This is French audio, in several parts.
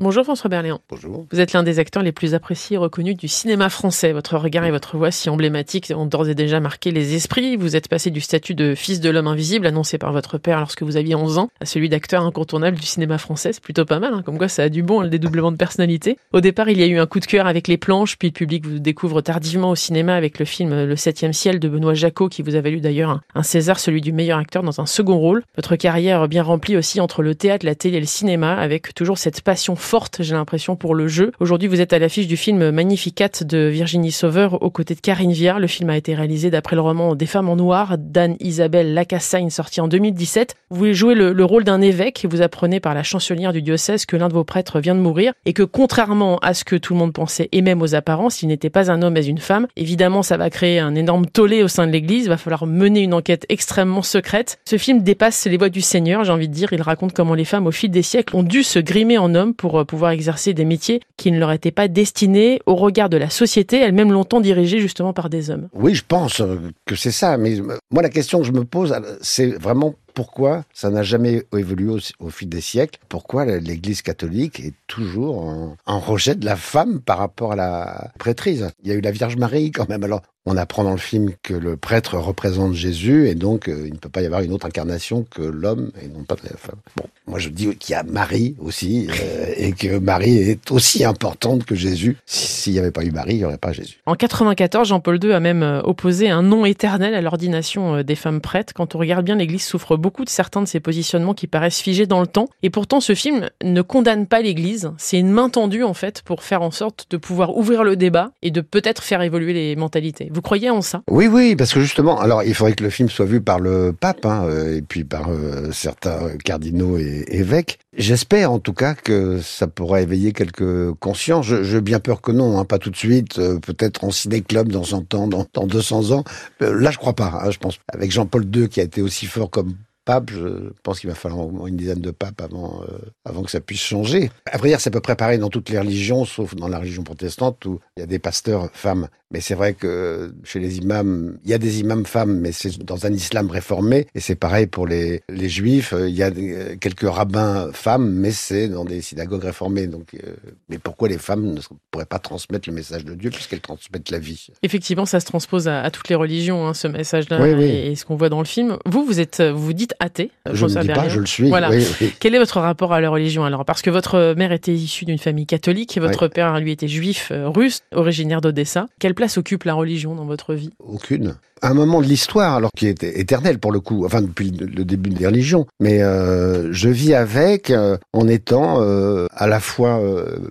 Bonjour François Berléand. Bonjour. Vous êtes l'un des acteurs les plus appréciés et reconnus du cinéma français. Votre regard et votre voix si emblématiques ont d'ores et déjà marqué les esprits. Vous êtes passé du statut de fils de l'homme invisible annoncé par votre père lorsque vous aviez 11 ans à celui d'acteur incontournable du cinéma français. C'est plutôt pas mal, hein. comme quoi ça a du bon, le dédoublement de personnalité. Au départ, il y a eu un coup de cœur avec les planches, puis le public vous découvre tardivement au cinéma avec le film Le Septième Ciel de Benoît Jacot qui vous a valu d'ailleurs un, un César, celui du meilleur acteur dans un second rôle. Votre carrière bien remplie aussi entre le théâtre, la télé et le cinéma avec toujours cette passion forte, j'ai l'impression pour le jeu. Aujourd'hui, vous êtes à l'affiche du film Magnificat de Virginie Sauveur aux côtés de Karine Viard. Le film a été réalisé d'après le roman Des femmes en noir d'Anne-Isabelle Lacassagne sorti en 2017. Vous jouez le, le rôle d'un évêque et vous apprenez par la chancelière du diocèse que l'un de vos prêtres vient de mourir et que contrairement à ce que tout le monde pensait et même aux apparences, il n'était pas un homme mais une femme. Évidemment, ça va créer un énorme tollé au sein de l'église. Il va falloir mener une enquête extrêmement secrète. Ce film dépasse les voies du Seigneur, j'ai envie de dire. Il raconte comment les femmes au fil des siècles ont dû se grimer en hommes pour pouvoir exercer des métiers qui ne leur étaient pas destinés au regard de la société, elle-même longtemps dirigée justement par des hommes. Oui, je pense que c'est ça. Mais moi, la question que je me pose, c'est vraiment pourquoi ça n'a jamais évolué au, fil des siècles Pourquoi l'Église catholique est toujours en, en, rejet de la femme par rapport à la prêtrise Il y a eu la Vierge Marie quand même. Alors, on apprend dans le film que le prêtre représente Jésus et donc euh, il ne peut pas y avoir une autre incarnation que l'homme et non pas la femme. Bon, moi je dis qu'il y a Marie aussi euh, et que Marie est aussi importante que Jésus. S'il n'y avait pas eu Marie, il n'y aurait pas Jésus. En 94, Jean-Paul II a même euh, opposé un nom éternel à l'ordination des femmes prêtres. Quand on regarde bien, l'Église souffre beaucoup de certains de ses positionnements qui paraissent figés dans le temps. Et pourtant, ce film ne condamne pas l'Église. C'est une main tendue en fait pour faire en sorte de pouvoir ouvrir le débat et de peut-être faire évoluer les mentalités. Vous croyez en ça? Oui, oui, parce que justement, alors il faudrait que le film soit vu par le pape hein, et puis par euh, certains cardinaux et évêques. J'espère en tout cas que ça pourra éveiller quelques consciences. Je bien peur que non, hein, pas tout de suite. Euh, Peut-être en ciné-club dans 100 ans, dans, dans 200 ans. Euh, là, je crois pas. Hein, je pense avec Jean-Paul II qui a été aussi fort comme pape, je pense qu'il va falloir une dizaine de papes avant, euh, avant que ça puisse changer. Vrai dire, c'est à peu près pareil dans toutes les religions, sauf dans la religion protestante où il y a des pasteurs femmes. Mais c'est vrai que chez les imams, il y a des imams femmes, mais c'est dans un islam réformé. Et c'est pareil pour les, les juifs. Il y a quelques rabbins femmes, mais c'est dans des synagogues réformées. Donc, euh, mais pourquoi les femmes ne pourraient pas transmettre le message de Dieu puisqu'elles transmettent la vie? Effectivement, ça se transpose à, à toutes les religions, hein, ce message-là, Oui, oui. et, et ce qu'on voit dans le film. Vous, vous êtes, vous vous dites athée. Je ne dis pas, je le suis. Voilà. Oui. Quel est votre rapport à la religion alors? Parce que votre mère était issue d'une famille catholique et votre père, lui, était juif euh, russe, originaire d'Odessa. Quelle place occupe la religion dans votre vie? Aucune. Un moment de l'histoire, alors qui est éternel pour le coup, enfin depuis le début des religions, mais euh, je vis avec euh, en étant euh, à la fois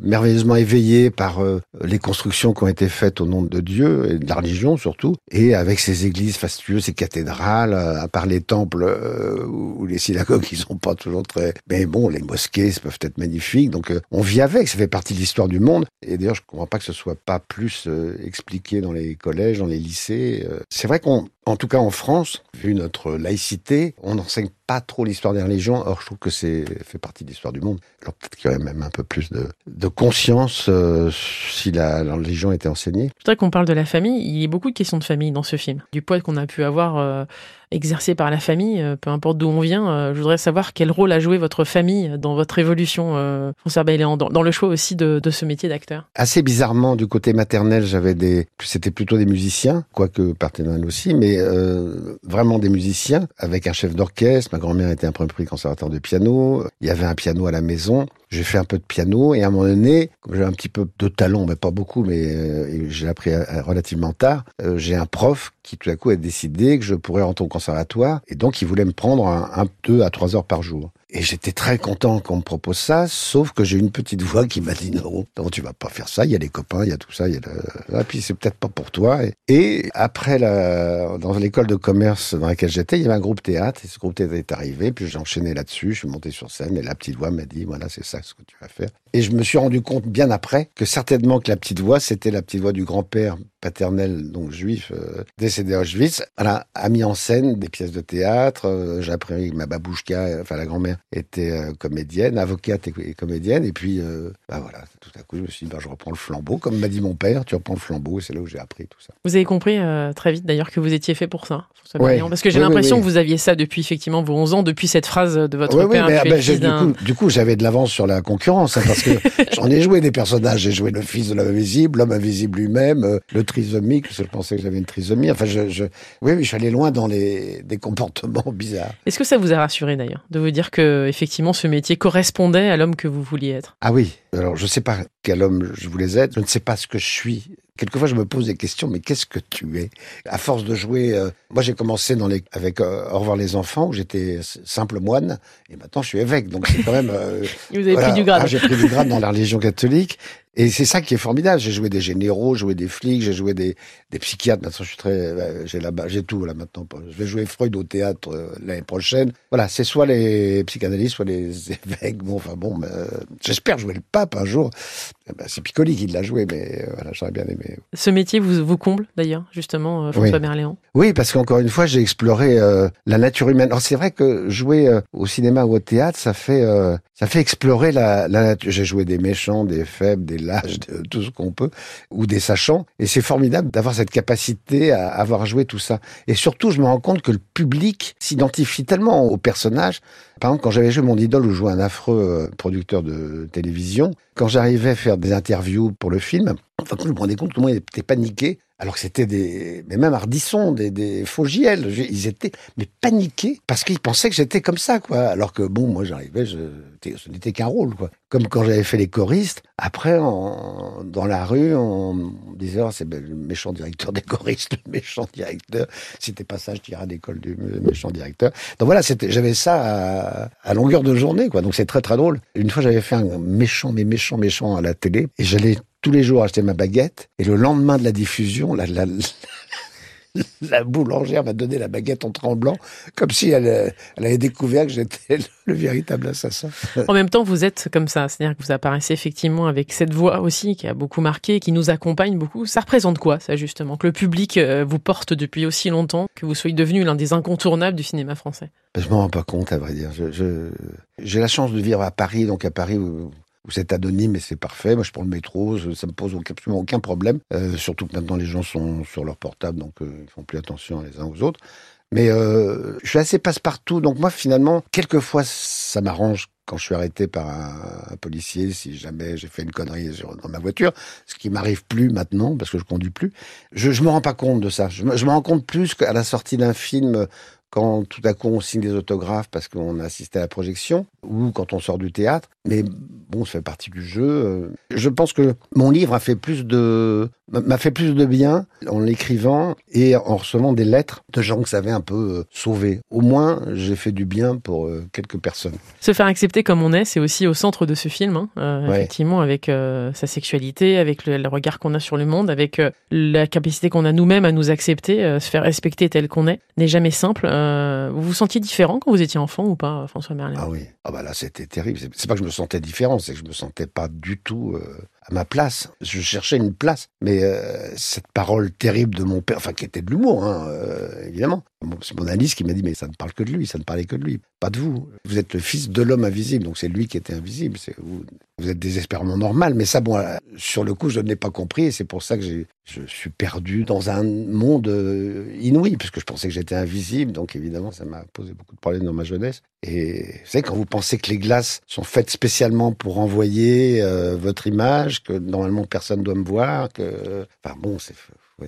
merveilleusement éveillé par les constructions qui ont été faites au nom de Dieu et de la religion surtout, et avec ces églises fastueuses, ces cathédrales, à part les temples ou les synagogues qui sont pas toujours très, mais bon, les mosquées peuvent être magnifiques, donc on vit avec, ça fait partie de l'histoire du monde. Et d'ailleurs, je comprends pas que ce soit pas plus expliqué dans les collèges, dans les lycées. C'est vrai qu'on, en tout cas en France, vu notre laïcité, on n'enseigne pas trop l'histoire des religions. Or, je trouve que c'est fait partie de l'histoire du monde. Alors peut-être qu'il y aurait même un peu plus de, de conscience euh, si la, la, religion était enseignée. Je voudrais qu'on parle de la famille. Il y a beaucoup de questions de famille dans ce film. Du poids qu'on a pu avoir euh, exercé par la famille, euh, peu importe d'où on vient. Je voudrais savoir quel rôle a joué votre famille dans votre évolution, François Bailléan, dans, dans, le choix aussi de, de ce métier d'acteur. Assez bizarrement, du côté maternel, j'avais des, c'était plutôt des musiciens, quoique paternel aussi, mais euh, vraiment des musiciens avec un chef d'orchestre. Ma grand-mère était un premier prix conservateur de piano. Il y avait un piano à la maison. J'ai fait un peu de piano et à un moment donné, comme j'ai un petit peu de talent, mais pas beaucoup, mais euh, j'ai appris relativement tard, euh, j'ai un prof qui tout à coup a décidé que je pourrais rentrer au conservatoire et donc il voulait me prendre un, deux à trois heures par jour. Et j'étais très content qu'on me propose ça, sauf que j'ai une petite voix qui m'a dit non, non, tu vas pas faire ça. Il y a les copains, il y a tout ça, et puis c'est peut-être pas pour toi. Et, et après la, dans l'école de commerce dans laquelle j'étais, il y avait un groupe théâtre et ce groupe théâtre est arrivé. Puis j'ai enchaîné là-dessus, je suis monté sur scène et la petite voix m'a dit voilà c'est ça ce que tu vas faire. Et je me suis rendu compte bien après que certainement que la petite voix c'était la petite voix du grand-père paternel donc juif euh, décédé à Auschwitz. Voilà, a mis en scène des pièces de théâtre. Euh, j'ai appris que ma babouchka, enfin la grand-mère était euh, comédienne, avocate et, et, comédienne. Et puis, bah voilà, tout à coup, je me suis dit, bah, je reprends le flambeau. Comme m'a dit mon père, tu reprends le flambeau. Et c'est là où j'ai appris tout ça. Vous avez compris très vite d'ailleurs que vous étiez fait pour ça, ouais. Parce que j'ai oui, l'impression oui, oui. que vous aviez ça depuis effectivement vos 11 ans, depuis cette phrase de votre père. Mais, bah, du coup, du coup j'avais de l'avance sur la concurrence, hein, parce que j'en ai joué des personnages. J'ai joué le fils de l'homme invisible, l'homme invisible lui-même, euh, le trisomique, parce que je pensais que j'avais une trisomie. Enfin, je, je, oui, oui, je suis allé loin dans les des comportements bizarres. Est-ce que ça vous a rassuré d'ailleurs de vous dire que effectivement ce métier correspondait à l'homme que vous vouliez être? Ah oui. Alors, je sais pas quel homme je voulais être. Je ne sais pas ce que je suis. Quelquefois, je me pose des questions, mais qu'est-ce que tu es? À force de jouer, euh, moi j'ai commencé dans les, avec euh, Au revoir les enfants, où j'étais simple moine, et maintenant je suis évêque, donc c'est quand même... Euh, vous avez pris du grade. Ah, j'ai pris du grade dans la religion catholique, et c'est ça qui est formidable. J'ai joué des généraux, j'ai joué des flics, j'ai joué des, des psychiatres. Maintenant, je suis très, j'ai là-bas, j'ai tout là maintenant. Je vais jouer Freud au théâtre euh, l'année prochaine. Voilà, c'est soit les psychanalystes, soit les évêques. Bon, enfin bon, euh, j'espère jouer le pape un jour. Eh ben, c'est Piccoli qui l'a joué, mais euh, voilà, j'aurais bien aimé. Ce métier vous, vous comble d'ailleurs, justement, François oui. Berléand. Oui, parce qu'encore une fois, j'ai exploré la nature humaine. Alors c'est vrai que jouer au cinéma ou au théâtre, ça fait, ça fait explorer la, la nature. J'ai joué des méchants, des faibles, des lâches, de, tout ce qu'on peut, ou des sachants. Et c'est formidable d'avoir cette capacité à avoir joué tout ça. Et surtout, je me rends compte que le public s'identifie tellement au personnage. Par exemple, quand j'avais joué mon idole, je jouais un affreux producteur de télévision, quand j'arrivais à faire des interviews pour le film, enfin, je me rendais compte que tout le monde était paniqué alors que c'était des, mais même Ardisson, des, faux JL, ils étaient, mais paniqués parce qu'ils pensaient que j'étais comme ça, quoi. Alors que bon, moi j'arrivais, je, ce n'était qu'un rôle, quoi. Comme quand j'avais fait les choristes. Après, dans la rue, on disait, oh, c'est le méchant directeur des choristes, le méchant directeur. T'es pas ça, je tirerai à l'école du méchant directeur. Donc voilà, c'était, j'avais ça à, à, longueur de journée, quoi. Donc c'est très très drôle. Une fois, j'avais fait un méchant, mais méchant, méchant à la télé, et j'allais tous les jours acheter ma baguette. Et le lendemain de la diffusion, la, la, la boulangère m'a donné la baguette en tremblant, comme si elle, elle avait découvert que j'étais le véritable assassin. En même temps, vous êtes comme ça, c'est-à-dire que vous apparaissez effectivement avec cette voix aussi qui a beaucoup marqué, qui nous accompagne beaucoup. Ça représente quoi, ça justement Que le public vous porte depuis aussi longtemps, que vous soyez devenu l'un des incontournables du cinéma français? Je m'en rends pas compte, à vrai dire. J'ai je, la chance de vivre à Paris, donc à Paris où où c'est anonyme et c'est parfait. Moi, je prends le métro, ça me pose absolument aucun problème. Euh, surtout que maintenant, les gens sont sur leur portable, donc euh, ils font plus attention les uns aux autres. Mais euh, je suis assez passe-partout, donc moi, finalement, quelquefois, ça m'arrange quand je suis arrêté par un, policier, si jamais j'ai fait une connerie dans ma voiture, ce qui m'arrive plus maintenant parce que je conduis plus. Je, je me rends pas compte de ça. Je me rends compte plus qu'à la sortie d'un film quand tout à coup on signe des autographes parce qu'on a assisté à la projection, ou quand on sort du théâtre. Mais bon, ça fait partie du jeu. Je pense que mon livre a fait plus de m'a fait plus de bien en l'écrivant et en recevant des lettres de gens que ça avait un peu sauvé. Au moins, j'ai fait du bien pour quelques personnes. Se faire accepter comme on est, c'est aussi au centre de ce film, hein, euh, ouais. effectivement, avec euh, sa sexualité, avec le, le regard qu'on a sur le monde, avec euh, la capacité qu'on a nous-mêmes à nous accepter, euh, se faire respecter tel qu'on est, n'est jamais simple. Euh, vous vous sentiez différent quand vous étiez enfant ou pas, François Merlin? Ah oui, ah bah là c'était terrible. C'est pas que je me sentais différent, c'est que je me sentais pas du tout à ma place. Je cherchais une place. Mais euh, cette parole terrible de mon père, enfin qui était de l'humour, hein, euh, évidemment. C'est mon Alice qui m'a dit, mais ça ne parle que de lui, ça ne parlait que de lui, pas de vous. Vous êtes le fils de l'homme invisible, donc c'est lui qui était invisible. Vous, êtes désespérément normal. Mais ça, bon, euh, sur le coup, je ne l'ai pas compris, et c'est pour ça que je suis perdu dans un monde inouï, puisque je pensais que j'étais invisible, donc évidemment, ça m'a posé beaucoup de problèmes dans ma jeunesse. Et vous savez, quand vous pensez que les glaces sont faites spécialement pour envoyer votre image, que normalement personne doit me voir, que... Enfin bon, c'est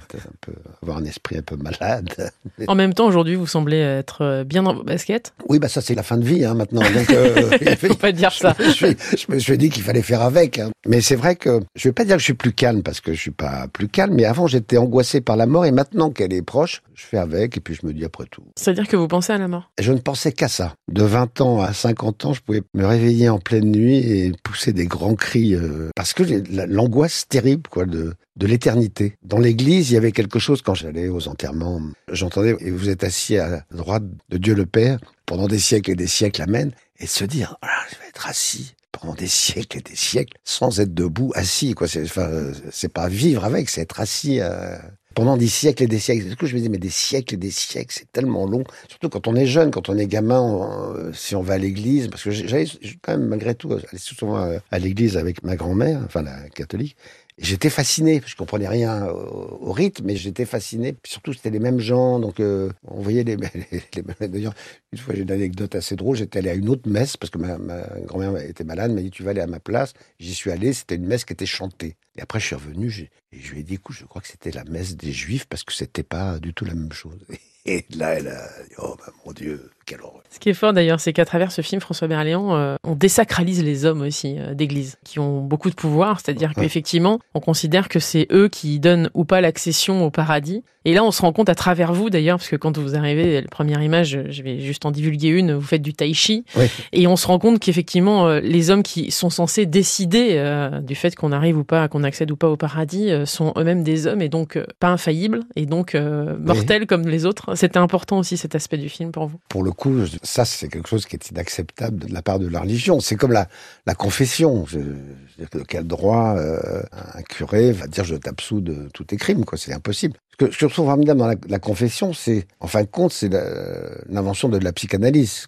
faut être un peu, avoir un esprit un peu malade. En même temps, aujourd'hui, vous semblez être bien dans vos baskets. Oui, bah ça c'est la fin de vie hein, maintenant. Donc, euh, faut pas dire ça. Je, je, je, me suis dit qu'il fallait faire avec. Hein. Mais c'est vrai que je vais pas dire que je suis plus calme parce que je suis pas plus calme. Mais avant, j'étais angoissé par la mort et maintenant qu'elle est proche, je fais avec et puis je me dis après tout. C'est-à-dire que vous pensez à la mort? Je ne pensais qu'à ça. De 20 ans à 50 ans, je pouvais me réveiller en pleine nuit et pousser des grands cris euh, parce que l'angoisse terrible quoi de de l'éternité. Dans l'église, il y avait quelque chose quand j'allais aux enterrements. J'entendais, et vous êtes assis à droite de Dieu le Père pendant des siècles et des siècles, amen, et de se dire, oh je vais être assis pendant des siècles et des siècles sans être debout, assis, quoi. C'est, enfin, c'est pas vivre avec, c'est être assis euh, pendant des siècles et des siècles. Du coup, je me dis, mais des siècles et des siècles, c'est tellement long. Surtout quand on est jeune, quand on est gamin, on, si on va à l'église, parce que j'allais quand même malgré tout aller souvent à l'église avec ma grand-mère, enfin la catholique. J'étais fasciné, je comprenais rien au, rythme, mais j'étais fasciné. surtout, c'était les mêmes gens, donc euh, on voyait les, les, les D'ailleurs, une fois, j'ai une anecdote assez drôle. J'étais allé à une autre messe parce que ma, grand-mère était malade. m'a dit tu vas aller à ma place. J'y suis allé. C'était une messe qui était chantée. Et après, je suis revenu. Et je lui ai dit écoute, je crois que c'était la messe des Juifs parce que c'était pas du tout la même chose. Et là, elle a dit oh bah, mon Dieu, quelle horreur. Ce qui est fort d'ailleurs, c'est qu'à travers ce film, François Berléand, euh, on désacralise les hommes aussi euh, d'église, qui ont beaucoup de pouvoir, c'est-à-dire qu'effectivement, on considère que c'est eux qui donnent ou pas l'accession au paradis. Et là, on se rend compte à travers vous d'ailleurs, parce que quand vous arrivez, la première image, je vais juste en divulguer une, vous faites du tai chi, et on se rend compte qu'effectivement, euh, les hommes qui sont censés décider du fait qu'on arrive ou pas, qu'on accède ou pas au paradis, sont eux-mêmes des hommes et donc pas infaillibles et donc mortels comme les autres. C'était important aussi cet aspect du film pour vous. Pour le coup, ça c'est quelque chose qui est inacceptable de la part de la religion. C'est comme la, confession. Je, de quel droit euh, un curé va dire je t'absous de tous tes crimes C'est impossible. Ce que, je trouve formidable dans la, confession, c'est en fin de compte c'est l'invention de la psychanalyse.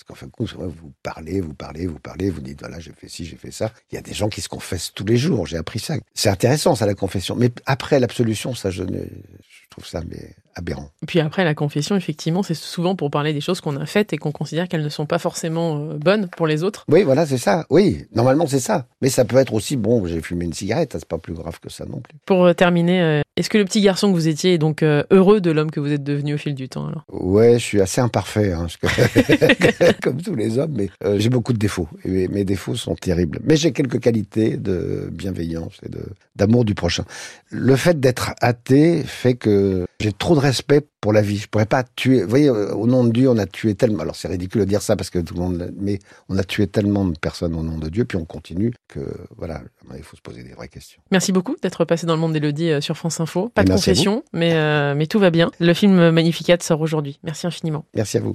Parce qu'en fin de compte, vous parlez, vous parlez, vous parlez, vous dites voilà j'ai fait ci, j'ai fait ça. Il y a des gens qui se confessent tous les jours. J'ai appris ça. C'est intéressant ça la confession. Mais après l'absolution, ça je, je trouve ça mais aberrant. Puis après, la confession, effectivement, c'est souvent pour parler des choses qu'on a faites et qu'on considère qu'elles ne sont pas forcément euh, bonnes pour les autres. Oui, voilà, c'est ça. Oui, normalement, c'est ça. Mais ça peut être aussi, bon, j'ai fumé une cigarette, c'est pas plus grave que ça non plus. Pour euh, terminer, euh, est-ce que le petit garçon que vous étiez est donc heureux de l'homme que vous êtes devenu au fil du temps alors? Ouais, je suis assez imparfait, hein, comme tous les hommes, mais j'ai beaucoup de défauts. Et mes défauts sont terribles. Mais j'ai quelques qualités de bienveillance et d'amour du prochain. Le fait d'être athée fait que j'ai trop de respect pour la vie. Je pourrais pas tuer. Vous voyez, au nom de Dieu, on a tué tellement. Alors c'est ridicule de dire ça parce que tout le monde. Mais on a tué tellement de personnes au nom de Dieu, puis on continue que voilà, il faut se poser des vraies questions. Merci beaucoup d'être passé dans le monde d'Elodie euh, sur France Info. Pas de confession, mais euh, mais tout va bien. Le film Magnificat sort aujourd'hui. Merci infiniment. Merci à vous.